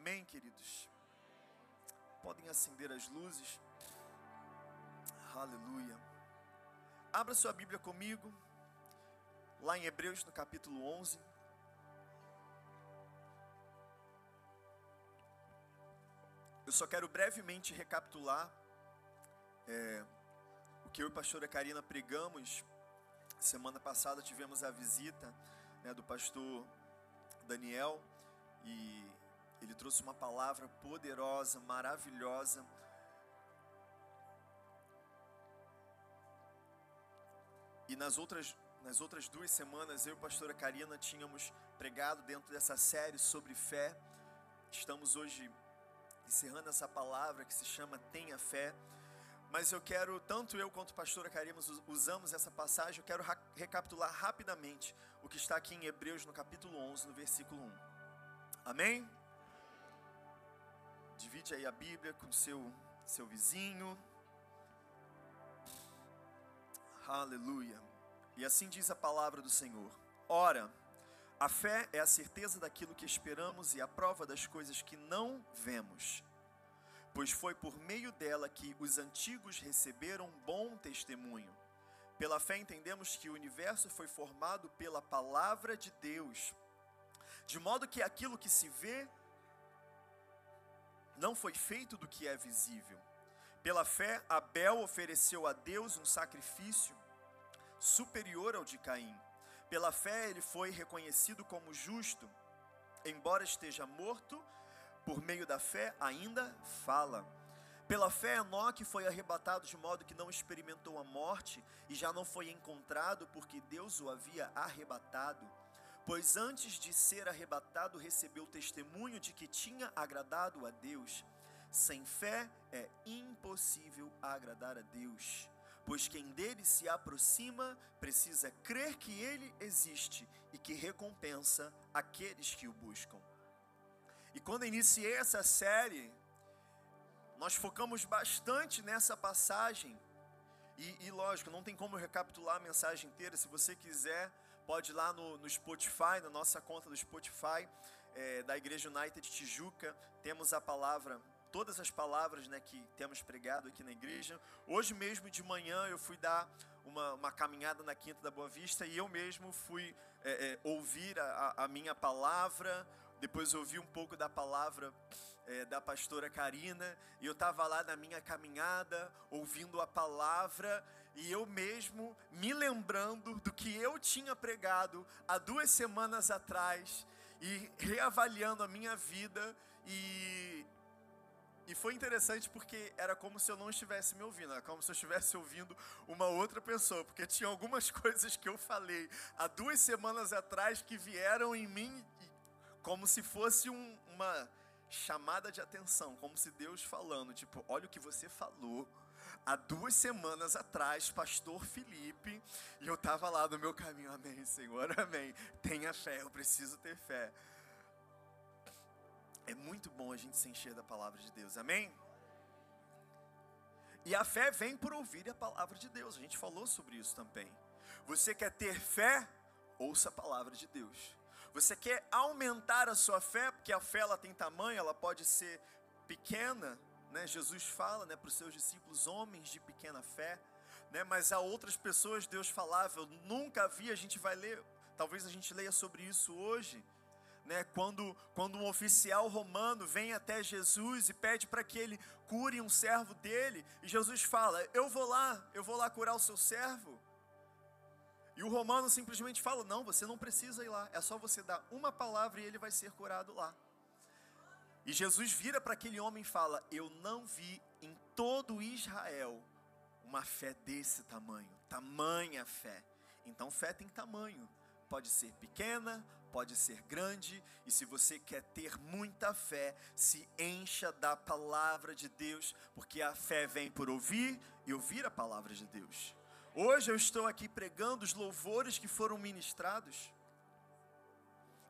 Amém, queridos? Podem acender as luzes. Aleluia. Abra sua Bíblia comigo, lá em Hebreus, no capítulo 11. Eu só quero brevemente recapitular é, o que eu e a pastora Karina pregamos. Semana passada tivemos a visita né, do pastor Daniel e ele trouxe uma palavra poderosa, maravilhosa. E nas outras, nas outras duas semanas, eu e a pastora Karina tínhamos pregado dentro dessa série sobre fé. Estamos hoje encerrando essa palavra que se chama Tenha Fé. Mas eu quero, tanto eu quanto a pastora Karima usamos essa passagem, eu quero recapitular rapidamente o que está aqui em Hebreus no capítulo 11, no versículo 1. Amém? Divide aí a Bíblia com seu seu vizinho. Aleluia. E assim diz a palavra do Senhor. Ora, a fé é a certeza daquilo que esperamos e a prova das coisas que não vemos. Pois foi por meio dela que os antigos receberam bom testemunho. Pela fé entendemos que o universo foi formado pela palavra de Deus, de modo que aquilo que se vê não foi feito do que é visível. Pela fé, Abel ofereceu a Deus um sacrifício superior ao de Caim pela fé ele foi reconhecido como justo, embora esteja morto, por meio da fé ainda fala. Pela fé, Enoque foi arrebatado de modo que não experimentou a morte e já não foi encontrado porque Deus o havia arrebatado. Pois antes de ser arrebatado, recebeu testemunho de que tinha agradado a Deus. Sem fé é impossível agradar a Deus pois quem dele se aproxima precisa crer que ele existe e que recompensa aqueles que o buscam. E quando iniciei essa série, nós focamos bastante nessa passagem. E, e, lógico, não tem como recapitular a mensagem inteira. Se você quiser, pode ir lá no, no Spotify, na nossa conta do Spotify, é, da Igreja United de Tijuca. Temos a palavra todas as palavras né, que temos pregado aqui na igreja. Hoje mesmo de manhã eu fui dar uma, uma caminhada na Quinta da Boa Vista e eu mesmo fui é, é, ouvir a, a, minha palavra. Depois ouvi um pouco da palavra é, da pastora Karina e eu estava lá na minha caminhada ouvindo a palavra e eu mesmo me lembrando do que eu tinha pregado há duas semanas atrás e reavaliando a minha vida. E e foi interessante porque era como se eu não estivesse me ouvindo, era como se eu estivesse ouvindo uma outra pessoa, porque tinha algumas coisas que eu falei há duas semanas atrás que vieram em mim como se fosse um, uma chamada de atenção, como se Deus falando, tipo, olha o que você falou há duas semanas atrás, pastor Felipe, e eu estava lá no meu caminho, amém, Senhor, amém. Tenha fé, eu preciso ter fé. É muito bom a gente se encher da palavra de Deus, amém? E a fé vem por ouvir a palavra de Deus, a gente falou sobre isso também. Você quer ter fé? Ouça a palavra de Deus. Você quer aumentar a sua fé, porque a fé ela tem tamanho, ela pode ser pequena, né? Jesus fala, né, para os seus discípulos, homens de pequena fé, né? Mas a outras pessoas Deus falava, eu nunca vi, a gente vai ler, talvez a gente leia sobre isso hoje né, quando, quando um oficial romano vem até Jesus e pede para que ele cure um servo dele, e Jesus fala: Eu vou lá, eu vou lá curar o seu servo. E o romano simplesmente fala: Não, você não precisa ir lá, é só você dar uma palavra e ele vai ser curado lá. E Jesus vira para aquele homem e fala: Eu não vi em todo Israel uma fé desse tamanho, tamanha fé. Então, fé tem tamanho pode ser pequena, pode ser grande, e se você quer ter muita fé, se encha da palavra de Deus, porque a fé vem por ouvir e ouvir a palavra de Deus. Hoje eu estou aqui pregando os louvores que foram ministrados.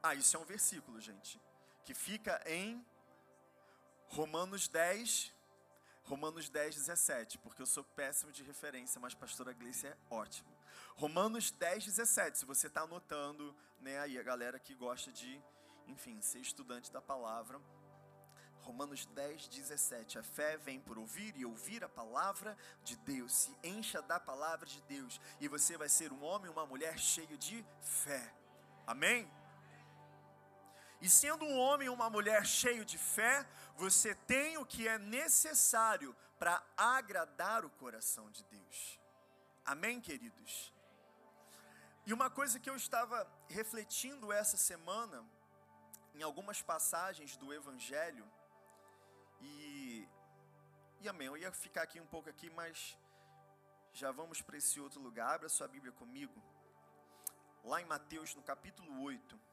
Ah, isso é um versículo, gente, que fica em Romanos 10, Romanos 10, 17, porque eu sou péssimo de referência, mas pastora Gleice é ótimo. Romanos 10, 17, se você está anotando, né, aí a galera que gosta de, enfim, ser estudante da palavra, Romanos 10, 17. A fé vem por ouvir e ouvir a palavra de Deus. Se encha da palavra de Deus e você vai ser um homem, uma mulher cheio de fé. Amém? E sendo um homem ou uma mulher cheio de fé, você tem o que é necessário para agradar o coração de Deus. Amém, queridos? E uma coisa que eu estava refletindo essa semana, em algumas passagens do Evangelho, e, e amém, eu ia ficar aqui um pouco aqui, mas já vamos para esse outro lugar. Abra sua Bíblia comigo, lá em Mateus, no capítulo 8.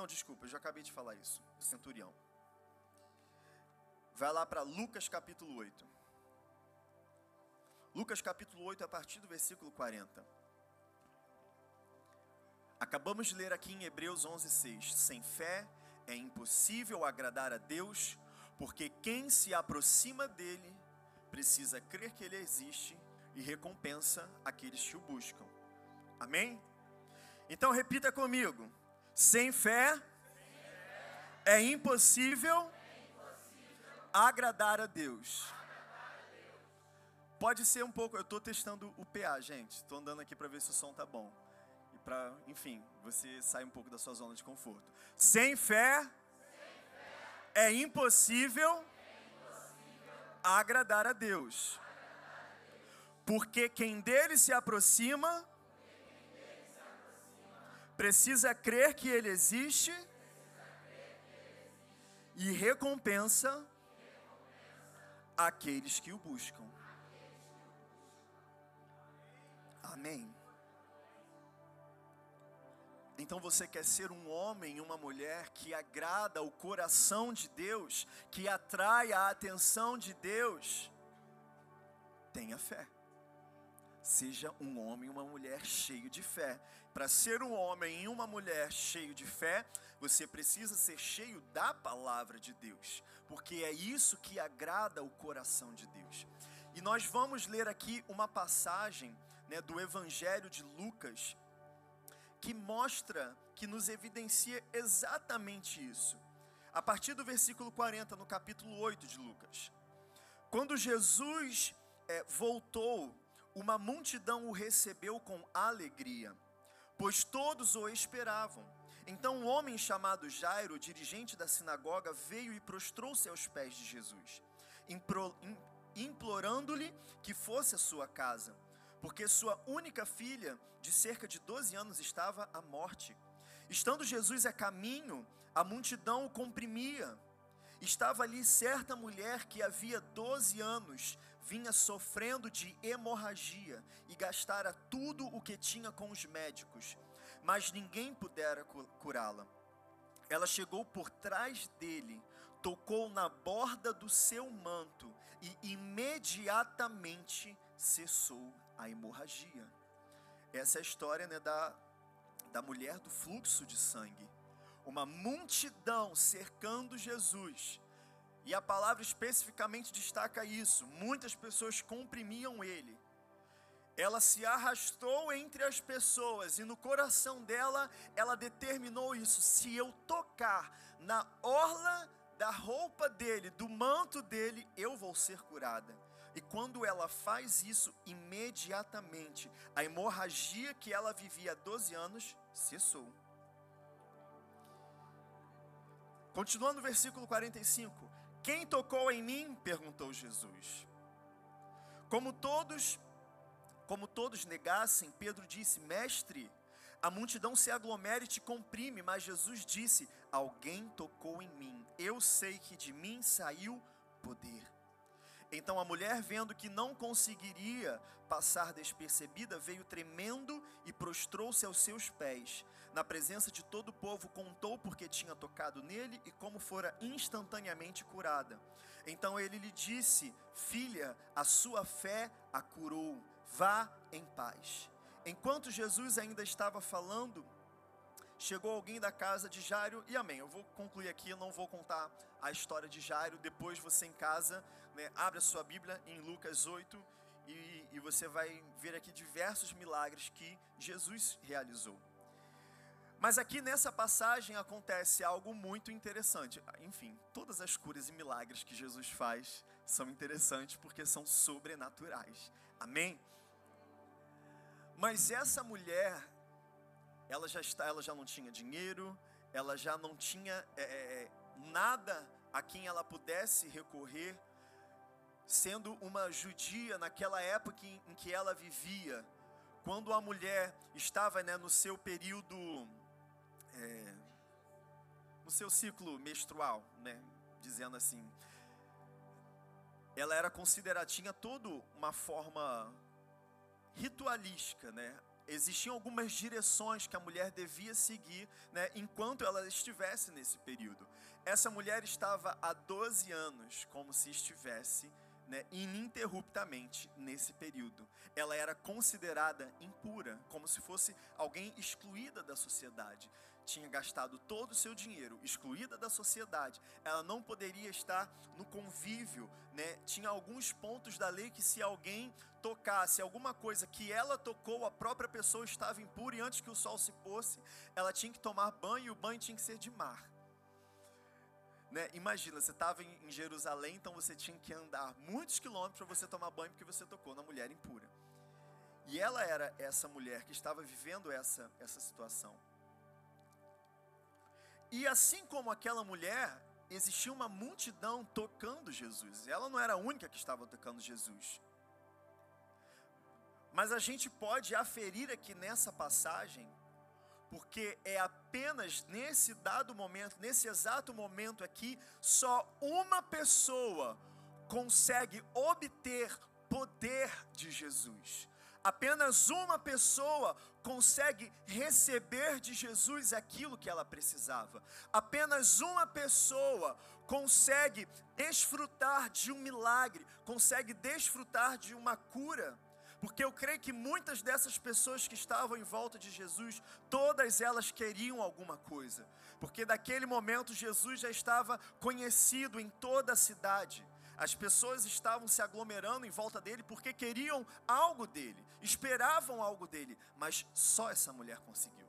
Não, desculpa, eu já acabei de falar isso. Centurião. Vai lá para Lucas capítulo 8. Lucas capítulo 8, a partir do versículo 40. Acabamos de ler aqui em Hebreus 11:6. Sem fé é impossível agradar a Deus, porque quem se aproxima dele precisa crer que ele existe e recompensa aqueles que o buscam. Amém? Então repita comigo. Sem fé é impossível agradar a Deus. Pode ser um pouco, eu estou testando o PA, gente. Estou andando aqui para ver se o som tá bom. E para, enfim, você sai um pouco da sua zona de conforto. Sem fé, é impossível, agradar a Deus. Porque quem dele se aproxima precisa crer que ele existe e recompensa aqueles que o buscam. Amém. Então você quer ser um homem e uma mulher que agrada o coração de Deus, que atrai a atenção de Deus? Tenha fé. Seja um homem e uma mulher cheio de fé. Para ser um homem e uma mulher cheio de fé, você precisa ser cheio da palavra de Deus, porque é isso que agrada o coração de Deus. E nós vamos ler aqui uma passagem né, do Evangelho de Lucas que mostra, que nos evidencia exatamente isso. A partir do versículo 40, no capítulo 8 de Lucas. Quando Jesus é, voltou, uma multidão o recebeu com alegria, pois todos o esperavam. Então um homem chamado Jairo, dirigente da sinagoga, veio e prostrou-se aos pés de Jesus, implorando-lhe que fosse à sua casa porque sua única filha, de cerca de 12 anos, estava à morte. Estando Jesus a caminho, a multidão o comprimia. Estava ali certa mulher que havia 12 anos vinha sofrendo de hemorragia e gastara tudo o que tinha com os médicos, mas ninguém pudera curá-la. Ela chegou por trás dele, tocou na borda do seu manto e imediatamente cessou a hemorragia. Essa é a história né, da, da mulher do fluxo de sangue. Uma multidão cercando Jesus. E a palavra especificamente destaca isso. Muitas pessoas comprimiam ele. Ela se arrastou entre as pessoas e no coração dela ela determinou isso: se eu tocar na orla da roupa dele, do manto dele, eu vou ser curada. E quando ela faz isso, imediatamente a hemorragia que ela vivia há 12 anos cessou. Continuando o versículo 45. Quem tocou em mim? perguntou Jesus. Como todos, como todos negassem, Pedro disse: Mestre, a multidão se aglomera e te comprime, mas Jesus disse: Alguém tocou em mim. Eu sei que de mim saiu poder. Então a mulher, vendo que não conseguiria passar despercebida, veio tremendo e prostrou-se aos seus pés. Na presença de todo o povo, contou porque tinha tocado nele e como fora instantaneamente curada. Então ele lhe disse: Filha, a sua fé a curou, vá em paz. Enquanto Jesus ainda estava falando, chegou alguém da casa de Jairo, e amém. Eu vou concluir aqui, não vou contar a história de Jairo. Depois você em casa, né, abre a sua Bíblia em Lucas 8 e, e você vai ver aqui diversos milagres que Jesus realizou. Mas aqui nessa passagem acontece algo muito interessante. Enfim, todas as curas e milagres que Jesus faz são interessantes porque são sobrenaturais. Amém? Mas essa mulher, ela já está, ela já não tinha dinheiro, ela já não tinha é, é, é nada a quem ela pudesse recorrer, sendo uma judia naquela época em, em que ela vivia, quando a mulher estava né, no seu período, é, no seu ciclo menstrual, né, dizendo assim, ela era considerada, tinha toda uma forma ritualística, né? Existiam algumas direções que a mulher devia seguir, né, enquanto ela estivesse nesse período. Essa mulher estava há 12 anos como se estivesse né, ininterruptamente nesse período. Ela era considerada impura, como se fosse alguém excluída da sociedade. Tinha gastado todo o seu dinheiro, excluída da sociedade. Ela não poderia estar no convívio, né? Tinha alguns pontos da lei que se alguém tocasse alguma coisa que ela tocou, a própria pessoa estava impura e antes que o sol se fosse, ela tinha que tomar banho e o banho tinha que ser de mar. Né? Imagina, você estava em Jerusalém, então você tinha que andar muitos quilômetros para você tomar banho porque você tocou na mulher impura. E ela era essa mulher que estava vivendo essa, essa situação. E assim como aquela mulher, existia uma multidão tocando Jesus. Ela não era a única que estava tocando Jesus. Mas a gente pode aferir aqui nessa passagem porque é apenas nesse dado momento, nesse exato momento aqui, só uma pessoa consegue obter poder de Jesus. Apenas uma pessoa consegue receber de Jesus aquilo que ela precisava. Apenas uma pessoa consegue desfrutar de um milagre, consegue desfrutar de uma cura. Porque eu creio que muitas dessas pessoas que estavam em volta de Jesus, todas elas queriam alguma coisa. Porque daquele momento Jesus já estava conhecido em toda a cidade. As pessoas estavam se aglomerando em volta dele porque queriam algo dele, esperavam algo dele, mas só essa mulher conseguiu.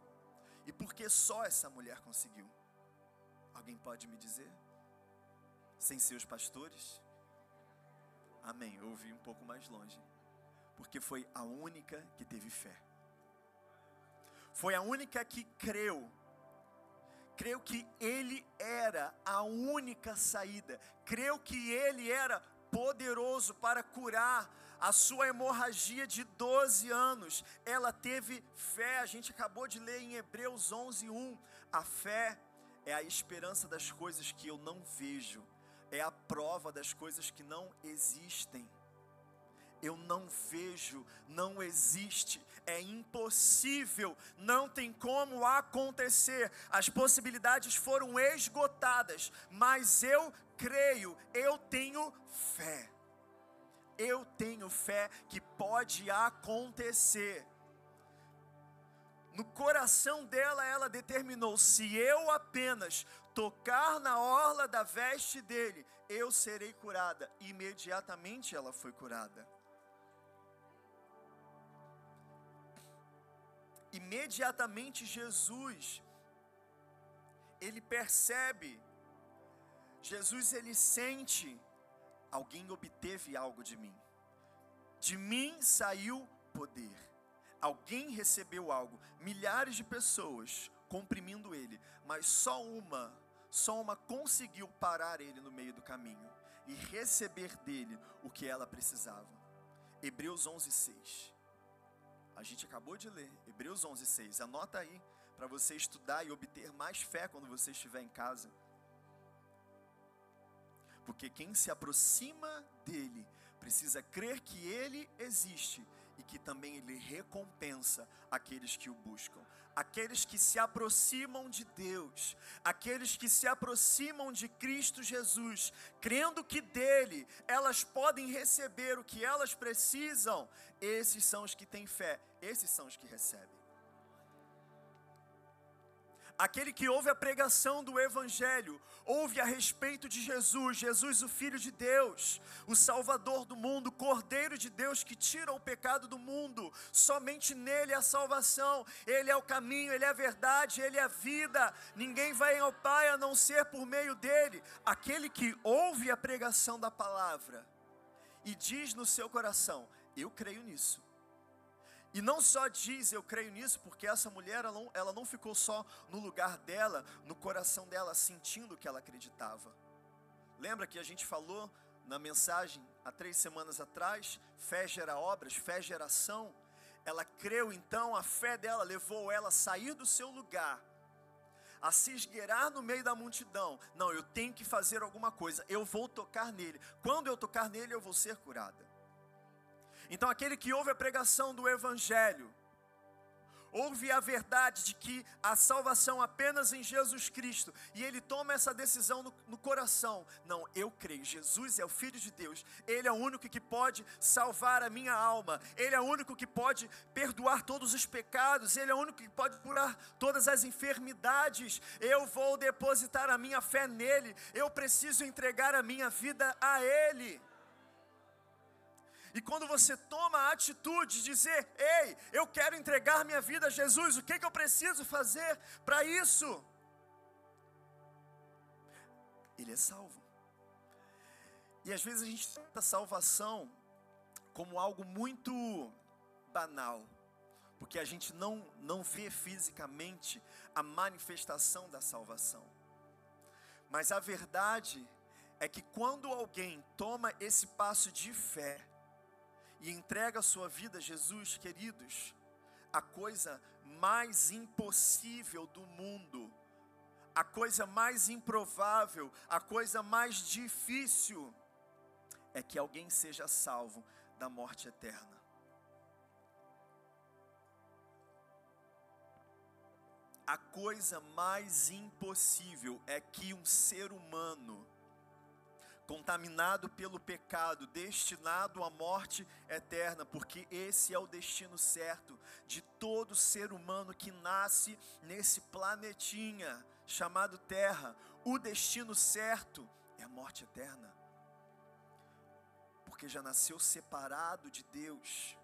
E por que só essa mulher conseguiu? Alguém pode me dizer? Sem seus pastores? Amém. Eu ouvi um pouco mais longe porque foi a única que teve fé. Foi a única que creu. Creu que ele era a única saída. Creu que ele era poderoso para curar a sua hemorragia de 12 anos. Ela teve fé. A gente acabou de ler em Hebreus 11:1. A fé é a esperança das coisas que eu não vejo. É a prova das coisas que não existem eu não vejo, não existe, é impossível, não tem como acontecer. As possibilidades foram esgotadas, mas eu creio, eu tenho fé. Eu tenho fé que pode acontecer. No coração dela, ela determinou: se eu apenas tocar na orla da veste dele, eu serei curada. Imediatamente ela foi curada. Imediatamente Jesus ele percebe, Jesus ele sente, alguém obteve algo de mim. De mim saiu poder. Alguém recebeu algo. Milhares de pessoas comprimindo ele, mas só uma, só uma conseguiu parar ele no meio do caminho e receber dele o que ela precisava. Hebreus 11:6. A gente acabou de ler, Hebreus 11, 6. Anota aí para você estudar e obter mais fé quando você estiver em casa. Porque quem se aproxima dele precisa crer que ele existe e que também ele recompensa aqueles que o buscam. Aqueles que se aproximam de Deus, aqueles que se aproximam de Cristo Jesus, crendo que dele elas podem receber o que elas precisam, esses são os que têm fé, esses são os que recebem. Aquele que ouve a pregação do Evangelho, ouve a respeito de Jesus, Jesus, o Filho de Deus, o Salvador do mundo, Cordeiro de Deus que tira o pecado do mundo, somente nele a salvação, ele é o caminho, ele é a verdade, ele é a vida, ninguém vai ao Pai a não ser por meio dele. Aquele que ouve a pregação da palavra e diz no seu coração: Eu creio nisso e não só diz eu creio nisso, porque essa mulher ela não, ela não ficou só no lugar dela, no coração dela, sentindo que ela acreditava. Lembra que a gente falou na mensagem há três semanas atrás? Fé gera obras, fé gera ação. Ela creu então, a fé dela levou ela a sair do seu lugar, a se esgueirar no meio da multidão. Não, eu tenho que fazer alguma coisa, eu vou tocar nele. Quando eu tocar nele, eu vou ser curada. Então, aquele que ouve a pregação do Evangelho, ouve a verdade de que a salvação apenas em Jesus Cristo, e ele toma essa decisão no, no, coração: não, eu creio, Jesus é o Filho de Deus, ele é o único que pode salvar a minha alma, ele é o único que pode perdoar todos os pecados, ele é o único que pode curar todas as enfermidades. Eu vou depositar a minha fé nele, eu preciso entregar a minha vida a ele. E quando você toma a atitude de dizer: Ei, eu quero entregar minha vida a Jesus, o que, que eu preciso fazer para isso? Ele é salvo. E às vezes a gente trata a salvação como algo muito banal, porque a gente não, não vê fisicamente a manifestação da salvação. Mas a verdade é que quando alguém toma esse passo de fé, e entrega a sua vida a Jesus, queridos, a coisa mais impossível do mundo, a coisa mais improvável, a coisa mais difícil é que alguém seja salvo da morte eterna. A coisa mais impossível é que um ser humano contaminado pelo pecado, destinado à morte eterna, porque esse é o destino certo de todo ser humano que nasce nesse planetinha chamado Terra. O destino certo é a morte eterna, porque já nasceu separado de Deus,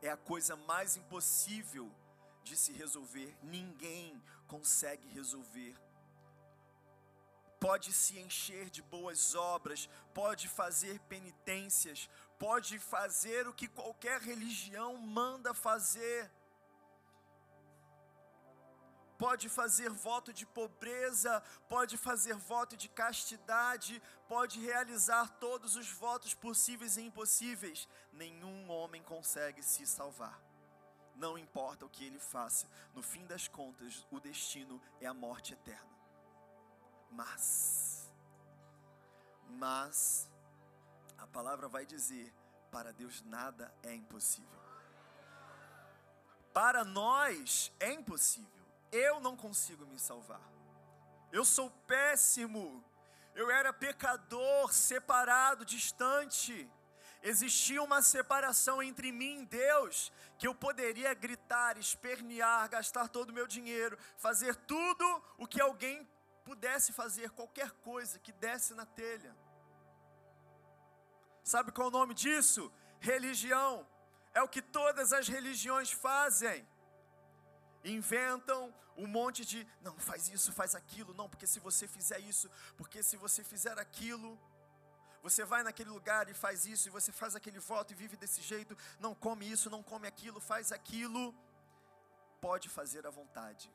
é a coisa mais impossível de se resolver, ninguém consegue resolver pode se encher de boas obras, pode fazer penitências, pode fazer o que qualquer religião manda fazer. Pode fazer voto de pobreza, pode fazer voto de castidade, pode realizar todos os votos possíveis e impossíveis. Nenhum homem consegue se salvar. Não importa o que ele faça, no fim das contas, o destino é a morte eterna. Mas, mas, a palavra vai dizer: para Deus nada é impossível. Para nós é impossível. Eu não consigo me salvar. Eu sou péssimo. Eu era pecador, separado, distante. Existia uma separação entre mim e Deus, que eu poderia gritar, espernear, gastar todo o meu dinheiro, fazer tudo o que alguém pudesse fazer qualquer coisa que desse na telha. Sabe qual é o nome disso? Religião. É o que todas as religiões fazem. Inventam um monte de, não, faz isso, faz aquilo, não, porque se você fizer isso, porque se você fizer aquilo, você vai naquele lugar e faz isso, e você faz aquele voto e vive desse jeito, não come isso, não come aquilo, faz aquilo. Pode fazer à vontade.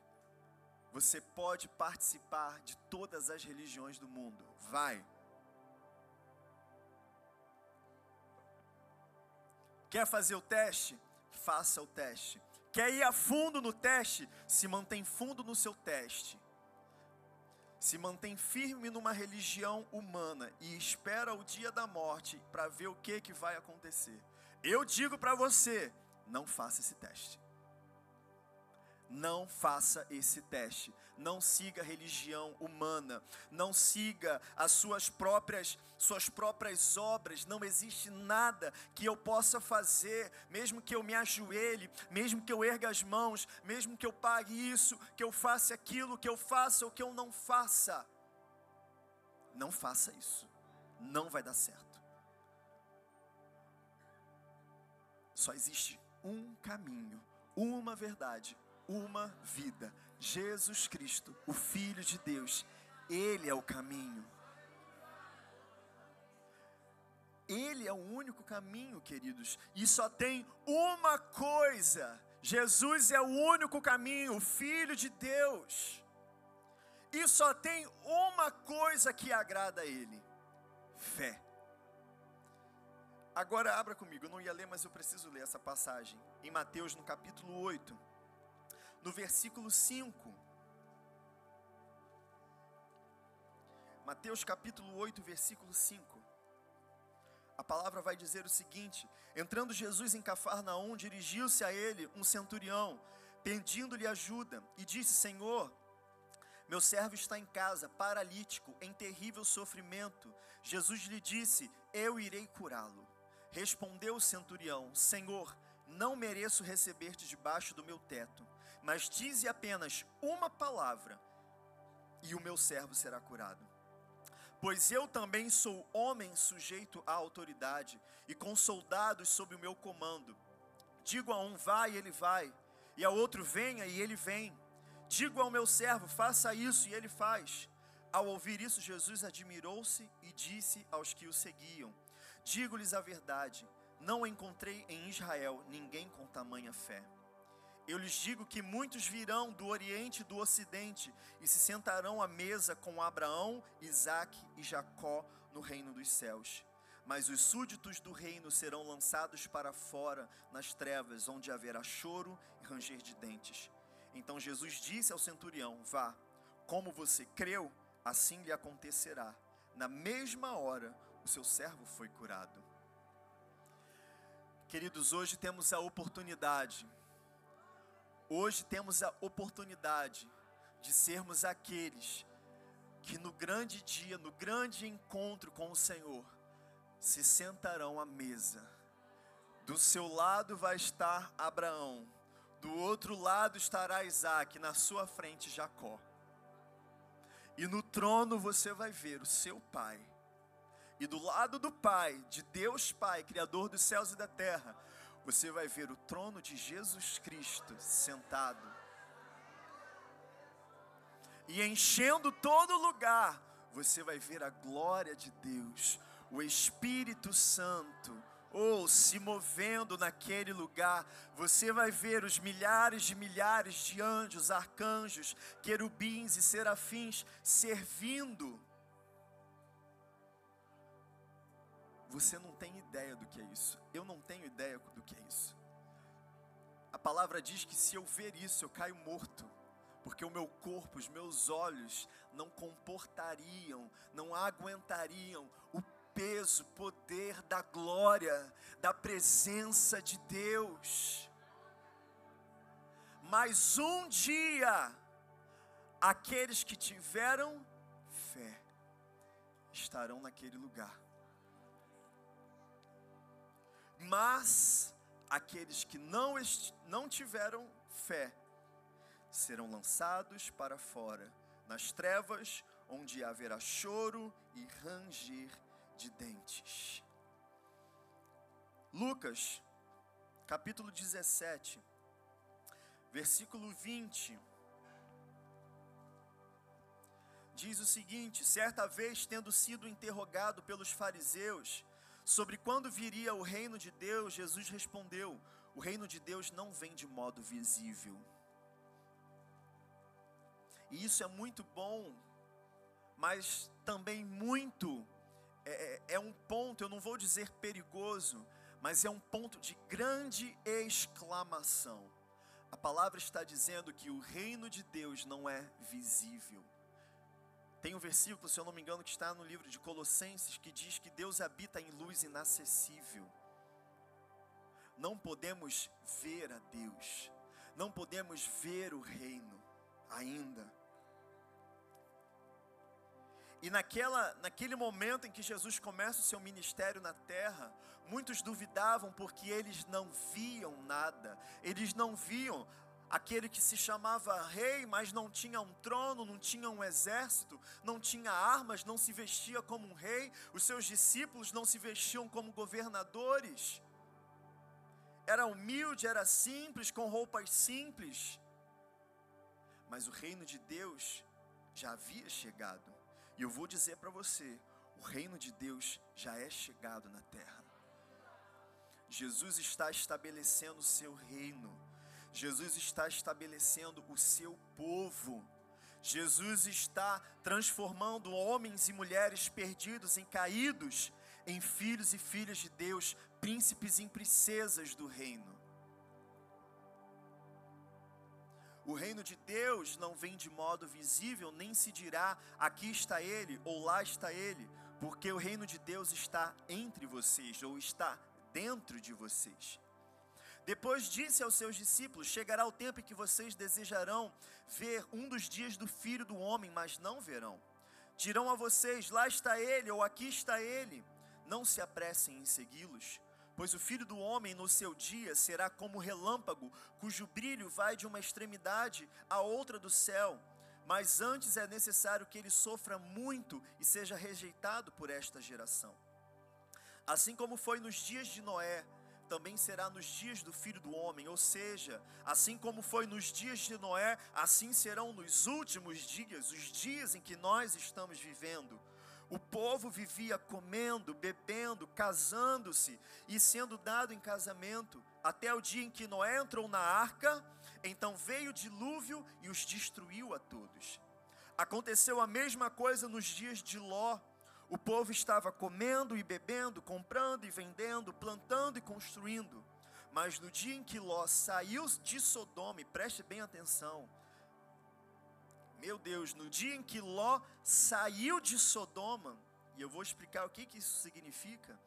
Você pode participar de todas as religiões do mundo. Vai. Quer fazer o teste? Faça o teste. Quer ir a fundo no teste? Se mantém fundo no seu teste. Se mantém firme numa religião humana e espera o dia da morte para ver o que, que vai acontecer. Eu digo para você: não faça esse teste. Não faça esse teste. Não siga a religião humana. Não siga as suas próprias suas próprias obras. Não existe nada que eu possa fazer, mesmo que eu me ajoelhe, mesmo que eu erga as mãos, mesmo que eu pague isso, que eu faça aquilo, que eu faça ou que eu não faça. Não faça isso. Não vai dar certo. Só existe um caminho, uma verdade, uma vida. Jesus Cristo, o Filho de Deus, Ele é o caminho. Ele é o único caminho, queridos, e só tem uma coisa: Jesus é o único caminho, o Filho de Deus. E só tem uma coisa que agrada a Ele: fé. Agora abra comigo, eu não ia ler, mas eu preciso ler essa passagem. Em Mateus, no capítulo 8, no versículo 5. Mateus capítulo 8, versículo 5. A palavra vai dizer o seguinte: Entrando Jesus em Cafarnaum, dirigiu-se a ele um centurião, pedindo-lhe ajuda, e disse: Senhor, meu servo está em casa, paralítico, em terrível sofrimento. Jesus lhe disse: Eu irei curá-lo. Respondeu o centurião: Senhor, não mereço receber-te debaixo do meu teto, mas dize apenas uma palavra, e o meu servo será curado. Pois eu também sou homem sujeito à autoridade, e com soldados sob o meu comando. Digo a um, vai, e ele vai, e ao outro, venha, e ele vem. Digo ao meu servo, faça isso, e ele faz. Ao ouvir isso, Jesus admirou-se e disse aos que o seguiam: Digo-lhes a verdade, não encontrei em Israel ninguém com tamanha fé. Eu lhes digo que muitos virão do Oriente e do Ocidente e se sentarão à mesa com Abraão, Isaque e Jacó no reino dos céus. Mas os súditos do reino serão lançados para fora nas trevas, onde haverá choro e ranger de dentes. Então Jesus disse ao centurião: Vá, como você creu, assim lhe acontecerá. Na mesma hora, o seu servo foi curado. Queridos, hoje temos a oportunidade, hoje temos a oportunidade de sermos aqueles que no grande dia, no grande encontro com o Senhor, se sentarão à mesa. Do seu lado vai estar Abraão, do outro lado estará Isaac, na sua frente Jacó. E no trono você vai ver o seu pai e do lado do Pai, de Deus Pai, Criador dos céus e da terra, você vai ver o trono de Jesus Cristo sentado. E enchendo todo lugar, você vai ver a glória de Deus, o Espírito Santo, ou oh, se movendo naquele lugar, você vai ver os milhares de milhares de anjos, arcanjos, querubins e serafins servindo Você não tem ideia do que é isso. Eu não tenho ideia do que é isso. A palavra diz que se eu ver isso, eu caio morto, porque o meu corpo, os meus olhos não comportariam, não aguentariam o peso, poder da glória, da presença de Deus. Mas um dia, aqueles que tiveram fé estarão naquele lugar mas aqueles que não, não tiveram fé serão lançados para fora, nas trevas, onde haverá choro e ranger de dentes. Lucas, capítulo 17, versículo 20. Diz o seguinte: certa vez, tendo sido interrogado pelos fariseus, Sobre quando viria o reino de Deus, Jesus respondeu: O reino de Deus não vem de modo visível. E isso é muito bom, mas também muito, é, é, é um ponto, eu não vou dizer perigoso, mas é um ponto de grande exclamação. A palavra está dizendo que o reino de Deus não é visível. Tem um versículo, se eu não me engano, que está no livro de Colossenses, que diz que Deus habita em luz inacessível. Não podemos ver a Deus, não podemos ver o reino ainda. E naquela, naquele momento em que Jesus começa o seu ministério na terra, muitos duvidavam porque eles não viam nada, eles não viam aquele que se chamava rei, mas não tinha um trono, não tinha um exército, não tinha armas, não se vestia como um rei, os seus discípulos não se vestiam como governadores. Era humilde, era simples, com roupas simples. Mas o reino de Deus já havia chegado. E eu vou dizer para você: o reino de Deus já é chegado na terra. Jesus está estabelecendo o seu reino. Jesus está estabelecendo o seu povo. Jesus está transformando homens e mulheres perdidos em caídos em filhos e filhas de Deus, príncipes e princesas do reino. O reino de Deus não vem de modo visível, nem se dirá aqui está ele ou lá está ele, porque o reino de Deus está entre vocês ou está dentro de vocês. Depois disse aos seus discípulos: Chegará o tempo em que vocês desejarão ver um dos dias do filho do homem, mas não verão. Dirão a vocês: Lá está ele, ou aqui está ele. Não se apressem em segui-los, pois o filho do homem no seu dia será como relâmpago, cujo brilho vai de uma extremidade à outra do céu. Mas antes é necessário que ele sofra muito e seja rejeitado por esta geração. Assim como foi nos dias de Noé, também será nos dias do filho do homem, ou seja, assim como foi nos dias de Noé, assim serão nos últimos dias, os dias em que nós estamos vivendo. O povo vivia comendo, bebendo, casando-se e sendo dado em casamento, até o dia em que Noé entrou na arca, então veio o dilúvio e os destruiu a todos. Aconteceu a mesma coisa nos dias de Ló o povo estava comendo e bebendo, comprando e vendendo, plantando e construindo. Mas no dia em que Ló saiu de Sodoma, e preste bem atenção, meu Deus, no dia em que Ló saiu de Sodoma, e eu vou explicar o que, que isso significa,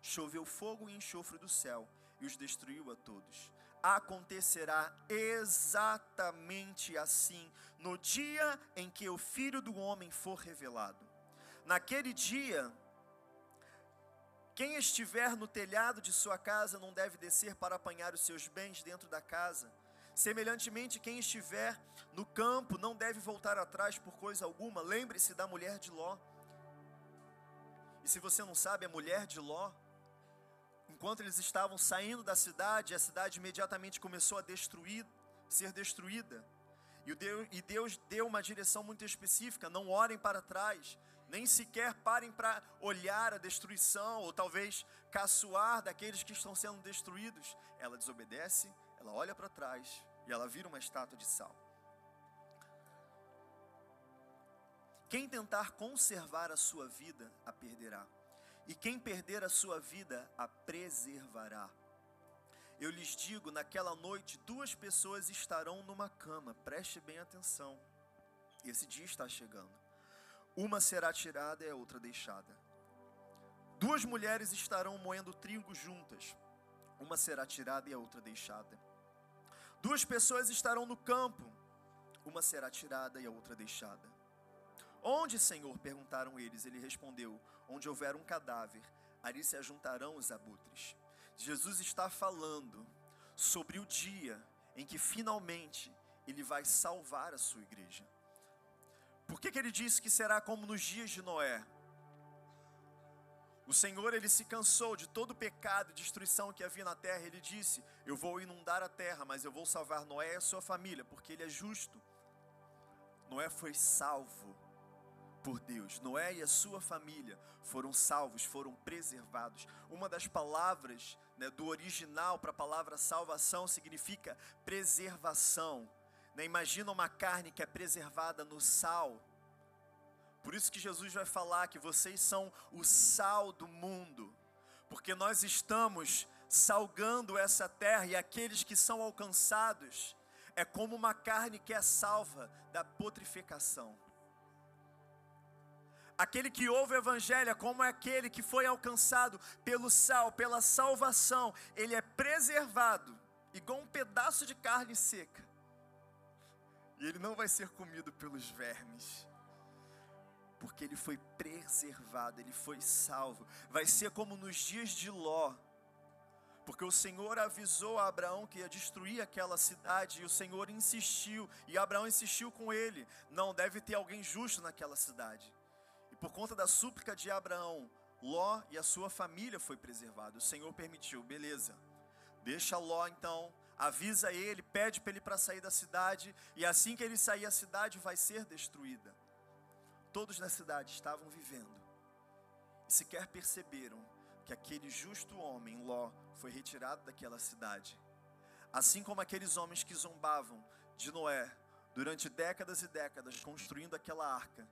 choveu fogo e enxofre do céu e os destruiu a todos. Acontecerá exatamente assim no dia em que o filho do homem for revelado. Naquele dia, quem estiver no telhado de sua casa não deve descer para apanhar os seus bens dentro da casa. Semelhantemente, quem estiver no campo não deve voltar atrás por coisa alguma. Lembre-se da mulher de Ló. E se você não sabe, a mulher de Ló, enquanto eles estavam saindo da cidade, a cidade imediatamente começou a destruir, ser destruída. E Deus, e Deus deu uma direção muito específica: não olhem para trás, nem sequer parem para olhar a destruição ou talvez caçoar daqueles que estão sendo destruídos. Ela desobedece, ela olha para trás e ela vira uma estátua de sal. Quem tentar conservar a sua vida, a perderá. E quem perder a sua vida, a preservará. Eu lhes digo: naquela noite, duas pessoas estarão numa cama, preste bem atenção. Esse dia está chegando. Uma será tirada e a outra deixada. Duas mulheres estarão moendo trigo juntas. Uma será tirada e a outra deixada. Duas pessoas estarão no campo. Uma será tirada e a outra deixada. Onde, Senhor? perguntaram eles. Ele respondeu: Onde houver um cadáver, ali se ajuntarão os abutres. Jesus está falando sobre o dia em que finalmente ele vai salvar a sua igreja. Por que, que ele disse que será como nos dias de Noé? O Senhor ele se cansou de todo o pecado e destruição que havia na terra. Ele disse: Eu vou inundar a terra, mas eu vou salvar Noé e a sua família, porque ele é justo. Noé foi salvo por Deus. Noé e a sua família foram salvos, foram preservados. Uma das palavras né, do original para a palavra salvação significa preservação. Né? Imagina uma carne que é preservada no sal. Por isso que Jesus vai falar que vocês são o sal do mundo, porque nós estamos salgando essa terra e aqueles que são alcançados é como uma carne que é salva da putrificação. Aquele que ouve o evangelho é como aquele que foi alcançado pelo sal, pela salvação, ele é preservado igual um pedaço de carne seca. E ele não vai ser comido pelos vermes. Porque ele foi preservado, ele foi salvo. Vai ser como nos dias de Ló. Porque o Senhor avisou a Abraão que ia destruir aquela cidade, e o Senhor insistiu, e Abraão insistiu com ele: não, deve ter alguém justo naquela cidade. E por conta da súplica de Abraão, Ló e a sua família foi preservado. O Senhor permitiu, beleza. Deixa Ló então, avisa ele, pede para ele para sair da cidade, e assim que ele sair a cidade vai ser destruída. Todos na cidade estavam vivendo e sequer perceberam que aquele justo homem, Ló, foi retirado daquela cidade. Assim como aqueles homens que zombavam de Noé durante décadas e décadas construindo aquela arca,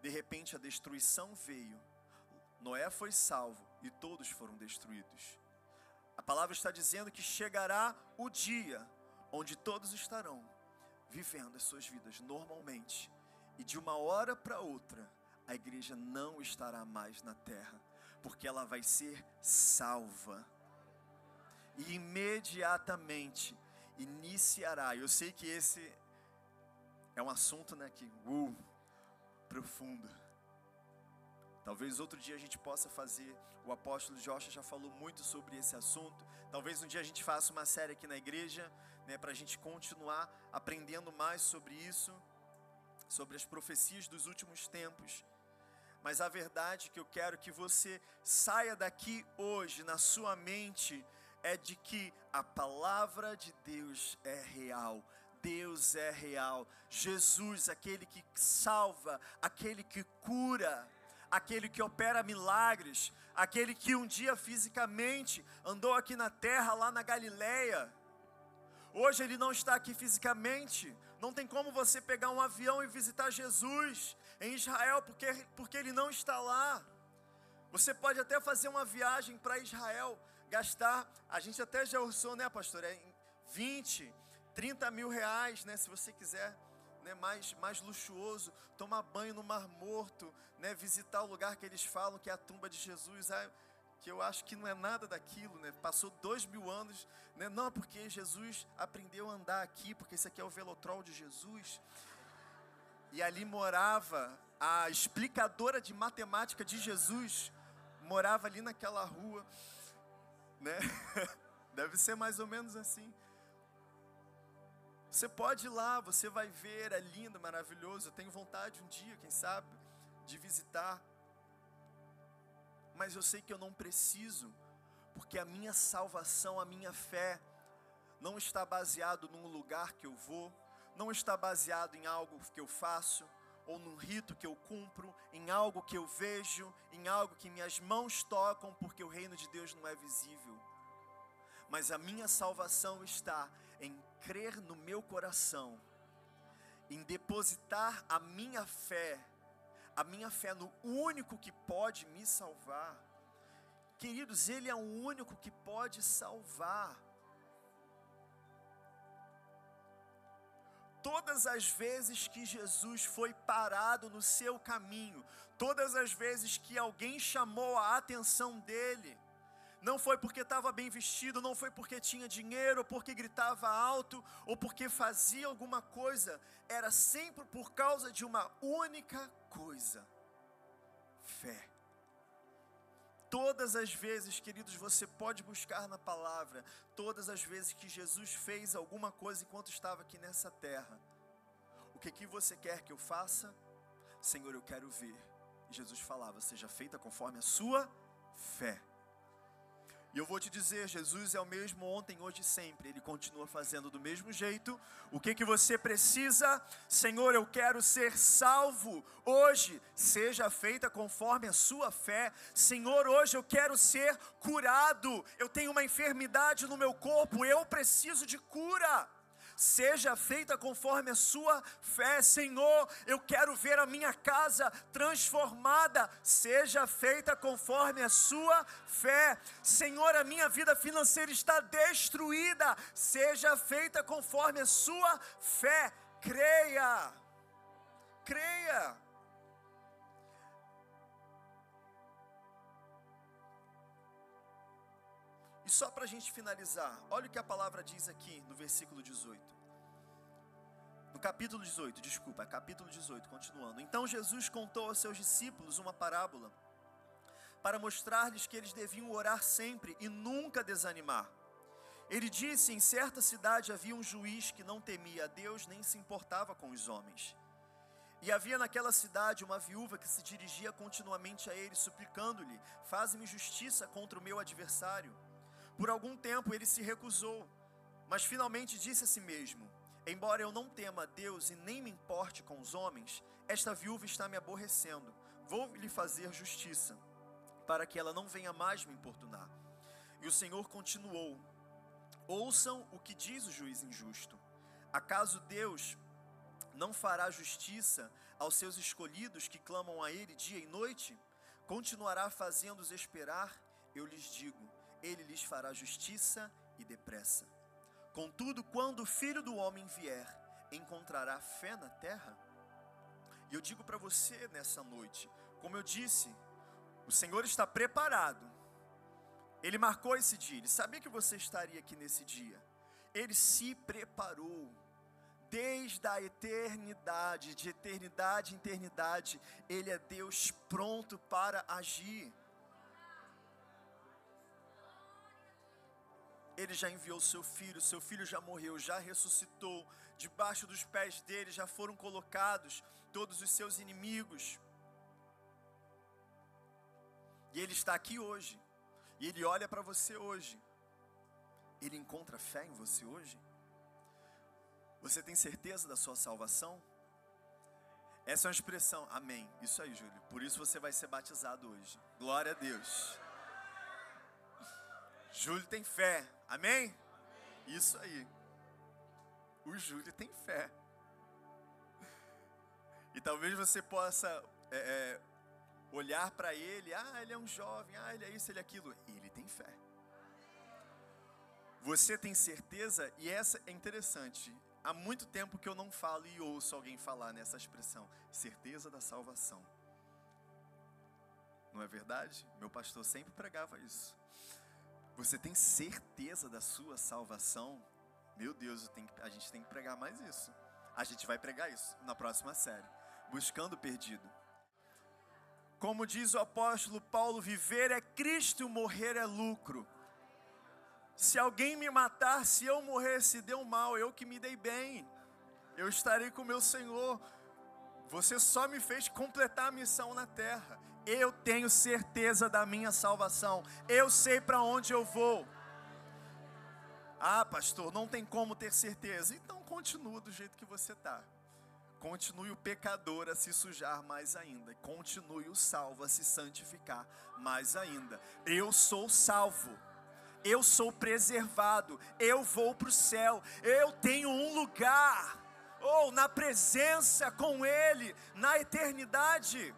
de repente a destruição veio Noé foi salvo e todos foram destruídos. A palavra está dizendo que chegará o dia onde todos estarão vivendo as suas vidas normalmente, e de uma hora para outra, a igreja não estará mais na terra, porque ela vai ser salva. E imediatamente iniciará. Eu sei que esse é um assunto, né, que uh, profundo Talvez outro dia a gente possa fazer. O apóstolo Joshua já falou muito sobre esse assunto. Talvez um dia a gente faça uma série aqui na igreja, né, para a gente continuar aprendendo mais sobre isso, sobre as profecias dos últimos tempos. Mas a verdade que eu quero que você saia daqui hoje na sua mente é de que a palavra de Deus é real. Deus é real. Jesus, aquele que salva, aquele que cura aquele que opera milagres, aquele que um dia fisicamente andou aqui na terra, lá na Galileia. Hoje ele não está aqui fisicamente. Não tem como você pegar um avião e visitar Jesus em Israel, porque, porque ele não está lá. Você pode até fazer uma viagem para Israel, gastar, a gente até já orçou, né, pastor? É 20, 30 mil reais, né, se você quiser né, mais, mais luxuoso, tomar banho no Mar Morto, né, visitar o lugar que eles falam que é a tumba de Jesus, ah, que eu acho que não é nada daquilo, né, passou dois mil anos, né, não porque Jesus aprendeu a andar aqui, porque esse aqui é o velotrol de Jesus, e ali morava a explicadora de matemática de Jesus, morava ali naquela rua, né? Deve ser mais ou menos assim. Você pode ir lá, você vai ver, é lindo, maravilhoso. Eu tenho vontade um dia, quem sabe, de visitar. Mas eu sei que eu não preciso, porque a minha salvação, a minha fé, não está baseado num lugar que eu vou, não está baseado em algo que eu faço, ou num rito que eu cumpro, em algo que eu vejo, em algo que minhas mãos tocam, porque o reino de Deus não é visível. Mas a minha salvação está em crer no meu coração, em depositar a minha fé, a minha fé no único que pode me salvar. Queridos, Ele é o único que pode salvar. Todas as vezes que Jesus foi parado no seu caminho, todas as vezes que alguém chamou a atenção dele, não foi porque estava bem vestido, não foi porque tinha dinheiro, ou porque gritava alto, ou porque fazia alguma coisa, era sempre por causa de uma única coisa: fé. Todas as vezes, queridos, você pode buscar na palavra, todas as vezes que Jesus fez alguma coisa enquanto estava aqui nessa terra, o que que você quer que eu faça? Senhor, eu quero ver. Jesus falava: seja feita conforme a sua fé. E eu vou te dizer, Jesus é o mesmo ontem, hoje e sempre. Ele continua fazendo do mesmo jeito. O que que você precisa? Senhor, eu quero ser salvo. Hoje seja feita conforme a sua fé. Senhor, hoje eu quero ser curado. Eu tenho uma enfermidade no meu corpo, eu preciso de cura seja feita conforme a sua fé, Senhor. Eu quero ver a minha casa transformada, seja feita conforme a sua fé, Senhor. A minha vida financeira está destruída, seja feita conforme a sua fé. Creia, creia. Só para a gente finalizar, olha o que a palavra diz aqui no versículo 18. No capítulo 18, desculpa, capítulo 18, continuando. Então Jesus contou aos seus discípulos uma parábola para mostrar-lhes que eles deviam orar sempre e nunca desanimar. Ele disse: Em certa cidade havia um juiz que não temia a Deus nem se importava com os homens. E havia naquela cidade uma viúva que se dirigia continuamente a ele, suplicando-lhe: Faze-me justiça contra o meu adversário. Por algum tempo ele se recusou, mas finalmente disse a si mesmo: Embora eu não tema a Deus e nem me importe com os homens, esta viúva está me aborrecendo. Vou lhe fazer justiça para que ela não venha mais me importunar. E o Senhor continuou: Ouçam o que diz o juiz injusto. Acaso Deus não fará justiça aos seus escolhidos que clamam a Ele dia e noite? Continuará fazendo-os esperar? Eu lhes digo: Ele lhes fará justiça e depressa. Contudo, quando o filho do homem vier, encontrará fé na terra? E eu digo para você nessa noite, como eu disse, o Senhor está preparado. Ele marcou esse dia. Ele sabia que você estaria aqui nesse dia. Ele se preparou. Desde a eternidade, de eternidade em eternidade, Ele é Deus pronto para agir. Ele já enviou seu filho, seu filho já morreu, já ressuscitou. Debaixo dos pés dele já foram colocados todos os seus inimigos. E Ele está aqui hoje. E Ele olha para você hoje. Ele encontra fé em você hoje? Você tem certeza da sua salvação? Essa é uma expressão, amém. Isso aí, Júlio. Por isso você vai ser batizado hoje. Glória a Deus. Júlio tem fé, amém? Isso aí. O Júlio tem fé. E talvez você possa é, é, olhar para ele, ah, ele é um jovem, ah, ele é isso, ele é aquilo. Ele tem fé. Você tem certeza? E essa é interessante. Há muito tempo que eu não falo e ouço alguém falar nessa expressão, certeza da salvação. Não é verdade? Meu pastor sempre pregava isso. Você tem certeza da sua salvação? Meu Deus, a gente tem que pregar mais isso. A gente vai pregar isso na próxima série. Buscando o perdido. Como diz o apóstolo Paulo, viver é Cristo, morrer é lucro. Se alguém me matar, se eu morrer, se deu mal, eu que me dei bem, eu estarei com meu Senhor. Você só me fez completar a missão na terra. Eu tenho certeza da minha salvação. Eu sei para onde eu vou. Ah, pastor, não tem como ter certeza. Então continua do jeito que você está. Continue o pecador a se sujar mais ainda. Continue o salvo a se santificar mais ainda. Eu sou salvo. Eu sou preservado. Eu vou para o céu. Eu tenho um lugar. Ou oh, na presença com Ele, na eternidade.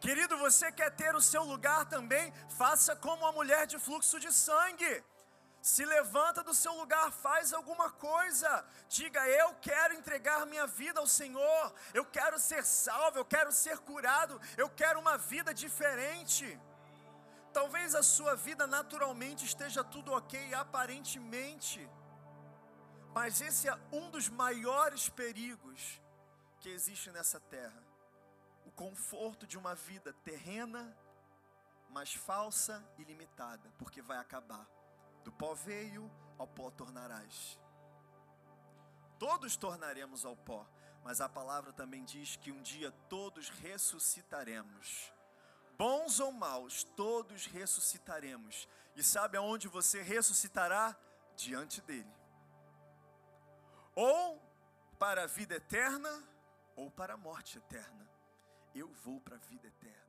Querido, você quer ter o seu lugar também? Faça como a mulher de fluxo de sangue se levanta do seu lugar, faz alguma coisa. Diga: Eu quero entregar minha vida ao Senhor. Eu quero ser salvo, eu quero ser curado, eu quero uma vida diferente. Talvez a sua vida naturalmente esteja tudo ok, aparentemente. Mas esse é um dos maiores perigos que existe nessa terra. Conforto de uma vida terrena, mas falsa e limitada, porque vai acabar. Do pó veio, ao pó tornarás. Todos tornaremos ao pó, mas a palavra também diz que um dia todos ressuscitaremos. Bons ou maus, todos ressuscitaremos. E sabe aonde você ressuscitará? Diante dele. Ou para a vida eterna, ou para a morte eterna. Eu vou para a vida eterna.